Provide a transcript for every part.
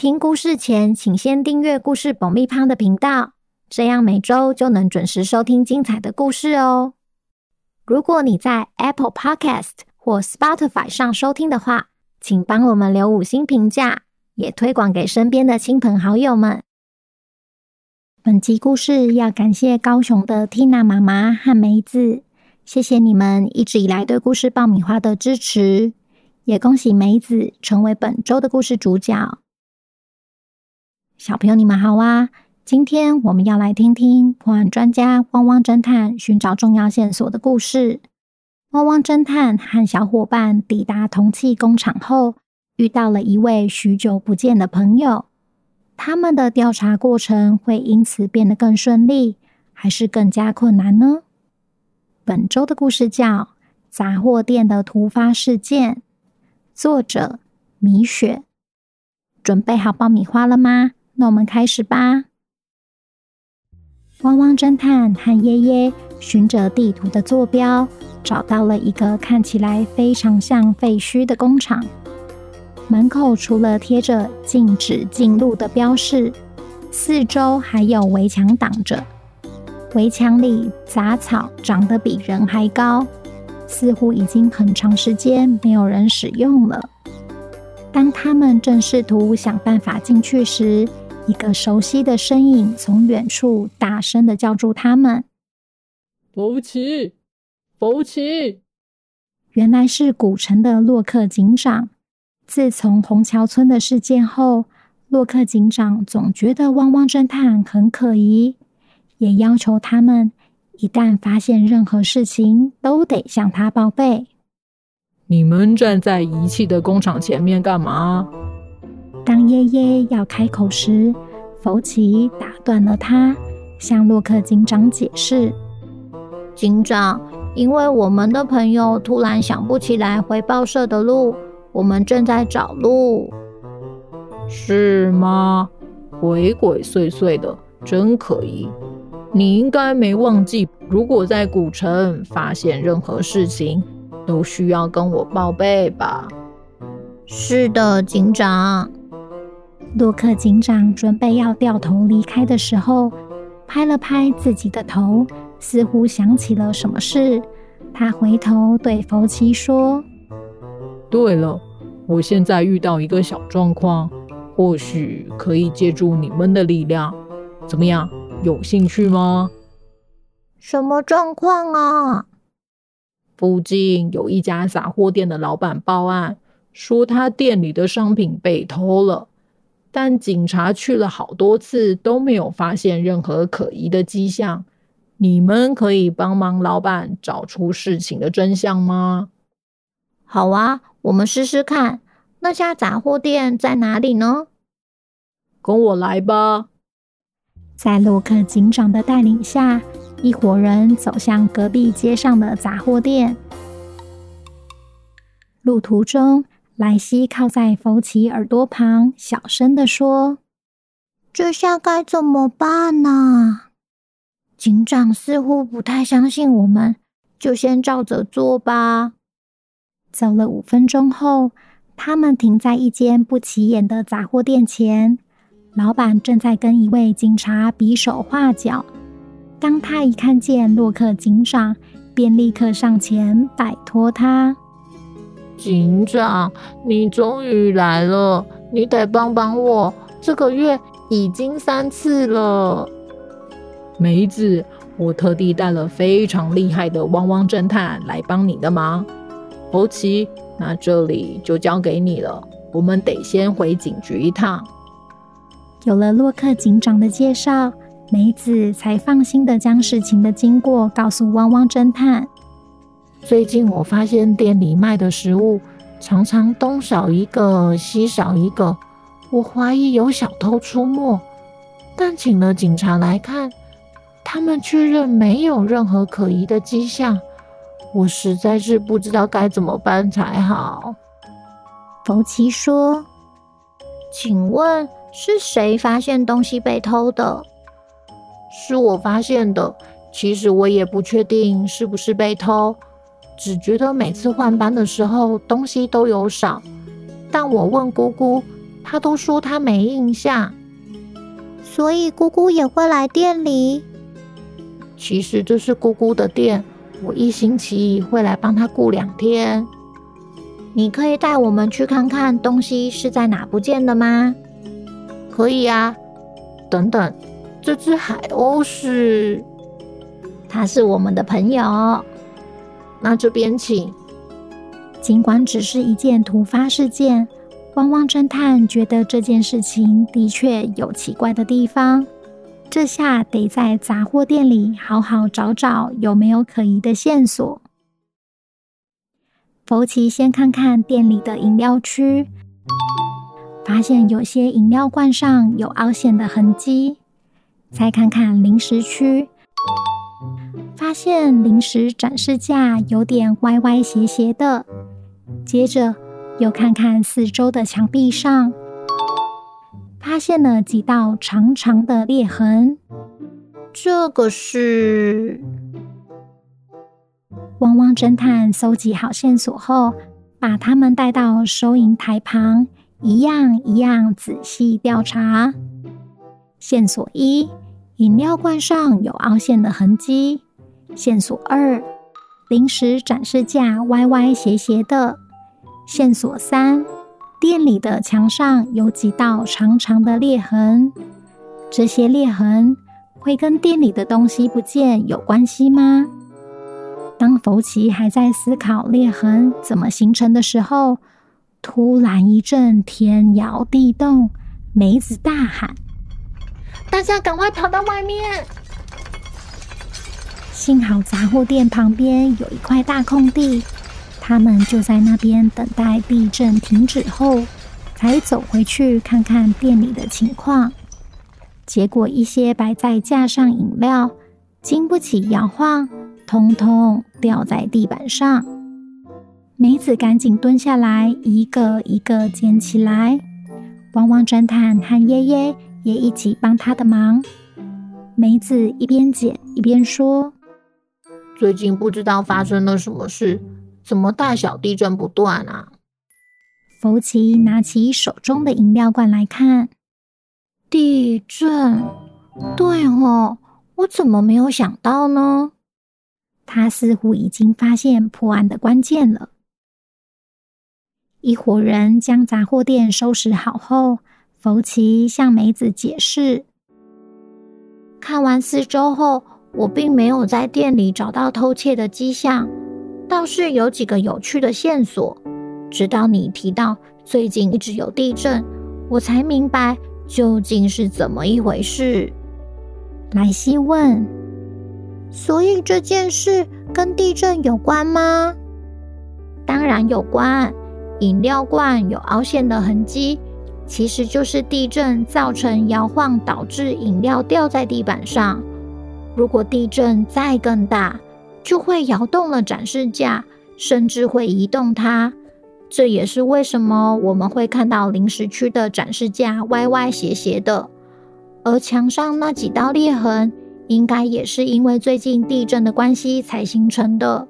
听故事前，请先订阅故事爆米花的频道，这样每周就能准时收听精彩的故事哦。如果你在 Apple Podcast 或 Spotify 上收听的话，请帮我们留五星评价，也推广给身边的亲朋好友们。本集故事要感谢高雄的 Tina 妈妈和梅子，谢谢你们一直以来对故事爆米花的支持，也恭喜梅子成为本周的故事主角。小朋友，你们好啊！今天我们要来听听破案专家汪汪侦探寻找重要线索的故事。汪汪侦探和小伙伴抵达铜器工厂后，遇到了一位许久不见的朋友。他们的调查过程会因此变得更顺利，还是更加困难呢？本周的故事叫《杂货店的突发事件》，作者米雪。准备好爆米花了吗？那我们开始吧。汪汪侦探和爷爷循着地图的坐标，找到了一个看起来非常像废墟的工厂。门口除了贴着禁止进入的标示，四周还有围墙挡着。围墙里杂草长得比人还高，似乎已经很长时间没有人使用了。当他们正试图想办法进去时，一个熟悉的身影从远处大声的叫住他们：“福奇，福奇！”原来是古城的洛克警长。自从红桥村的事件后，洛克警长总觉得汪汪侦探很可疑，也要求他们一旦发现任何事情，都得向他报备。你们站在遗弃的工厂前面干嘛？当耶耶要开口时，福奇打断了他，向洛克警长解释：“警长，因为我们的朋友突然想不起来回报社的路，我们正在找路。”是吗？鬼鬼祟祟的，真可疑。你应该没忘记，如果在古城发现任何事情，都需要跟我报备吧？是的，警长。洛克警长准备要掉头离开的时候，拍了拍自己的头，似乎想起了什么事。他回头对福奇说：“对了，我现在遇到一个小状况，或许可以借助你们的力量。怎么样？有兴趣吗？”“什么状况啊？”“附近有一家杂货店的老板报案，说他店里的商品被偷了。”但警察去了好多次，都没有发现任何可疑的迹象。你们可以帮忙老板找出事情的真相吗？好啊，我们试试看。那家杂货店在哪里呢？跟我来吧。在洛克警长的带领下，一伙人走向隔壁街上的杂货店。路途中，莱西靠在福奇耳朵旁，小声地说：“这下该怎么办呢？警长似乎不太相信我们，就先照着做吧。”走了五分钟后，他们停在一间不起眼的杂货店前。老板正在跟一位警察比手画脚。当他一看见洛克警长，便立刻上前摆脱他。警长，你终于来了！你得帮帮我，这个月已经三次了。梅子，我特地带了非常厉害的汪汪侦探来帮你的忙。福奇，那这里就交给你了。我们得先回警局一趟。有了洛克警长的介绍，梅子才放心的将事情的经过告诉汪汪侦探。最近我发现店里卖的食物常常东少一个西少一个，我怀疑有小偷出没。但请了警察来看，他们确认没有任何可疑的迹象。我实在是不知道该怎么办才好。福奇说：“请问是谁发现东西被偷的？”“是我发现的。其实我也不确定是不是被偷，只觉得每次换班的时候东西都有少。但我问姑姑，她都说她没印象。所以姑姑也会来店里。其实这是姑姑的店。”我一星期会来帮她顾两天。你可以带我们去看看东西是在哪不见的吗？可以啊。等等，这只海鸥是？它是我们的朋友。那这边请。尽管只是一件突发事件，汪汪侦探觉得这件事情的确有奇怪的地方。这下得在杂货店里好好找找有没有可疑的线索。福奇先看看店里的饮料区，发现有些饮料罐上有凹陷的痕迹；再看看零食区，发现零食展示架有点歪歪斜斜的；接着又看看四周的墙壁上。发现了几道长长的裂痕，这个是……汪汪侦探搜集好线索后，把他们带到收银台旁，一样一样仔细调查。线索一：饮料罐上有凹陷的痕迹。线索二：零食展示架歪歪斜斜的。线索三。店里的墙上有几道长长的裂痕，这些裂痕会跟店里的东西不见有关系吗？当福奇还在思考裂痕怎么形成的时候，突然一阵天摇地动，梅子大喊：“大家赶快跑到外面！”幸好杂货店旁边有一块大空地。他们就在那边等待地震停止后，才走回去看看店里的情况。结果，一些摆在架上饮料经不起摇晃，通通掉在地板上。梅子赶紧蹲下来，一个一个捡起来。汪汪侦探和耶耶也一起帮他的忙。梅子一边捡一边说：“最近不知道发生了什么事。”怎么大小地震不断啊？福奇拿起手中的饮料罐来看，地震。对哦，我怎么没有想到呢？他似乎已经发现破案的关键了。一伙人将杂货店收拾好后，福奇向梅子解释：看完四周后，我并没有在店里找到偷窃的迹象。倒是有几个有趣的线索，直到你提到最近一直有地震，我才明白究竟是怎么一回事。莱西问：“所以这件事跟地震有关吗？”“当然有关。饮料罐有凹陷的痕迹，其实就是地震造成摇晃，导致饮料掉在地板上。如果地震再更大，”就会摇动了展示架，甚至会移动它。这也是为什么我们会看到临时区的展示架歪歪斜斜的，而墙上那几道裂痕，应该也是因为最近地震的关系才形成的。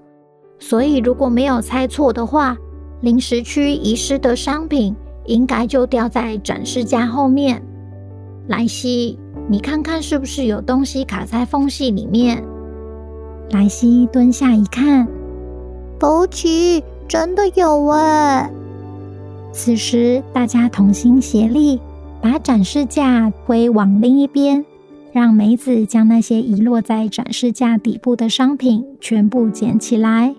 所以，如果没有猜错的话，临时区遗失的商品应该就掉在展示架后面。莱西，你看看是不是有东西卡在缝隙里面？莱西蹲下一看，福奇真的有哎！此时，大家同心协力，把展示架推往另一边，让梅子将那些遗落在展示架底部的商品全部捡起来。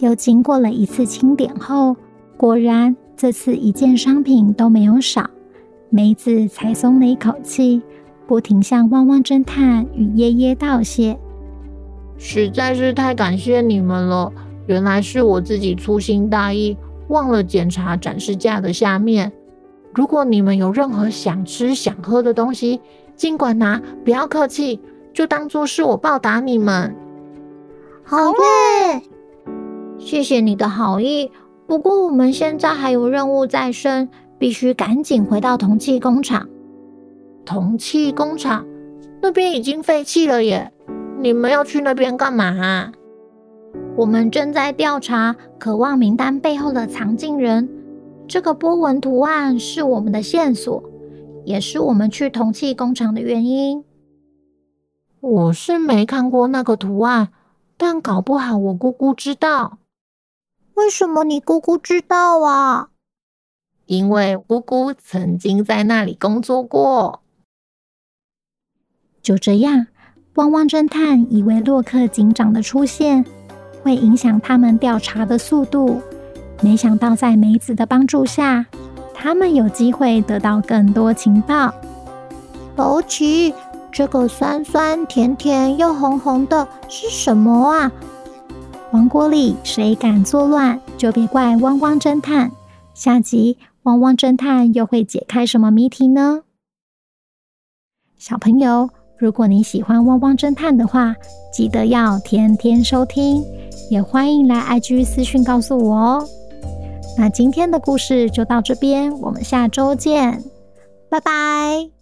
又经过了一次清点后，果然这次一件商品都没有少，梅子才松了一口气，不停向汪汪侦探与耶耶道谢。实在是太感谢你们了！原来是我自己粗心大意，忘了检查展示架的下面。如果你们有任何想吃想喝的东西，尽管拿，不要客气，就当做是我报答你们。好耶！谢谢你的好意。不过我们现在还有任务在身，必须赶紧回到铜器工厂。铜器工厂那边已经废弃了耶！你们要去那边干嘛？我们正在调查渴望名单背后的藏镜人。这个波纹图案是我们的线索，也是我们去铜器工厂的原因。我是没看过那个图案，但搞不好我姑姑知道。为什么你姑姑知道啊？因为姑姑曾经在那里工作过。就这样，汪汪侦探以为洛克警长的出现会影响他们调查的速度。没想到，在梅子的帮助下，他们有机会得到更多情报。枸杞，这个酸酸甜甜又红红的是什么啊？王国里谁敢作乱，就别怪汪汪侦探。下集汪汪侦探又会解开什么谜题呢？小朋友，如果你喜欢汪汪侦探的话，记得要天天收听，也欢迎来 IG 私讯告诉我哦。那今天的故事就到这边，我们下周见，拜拜。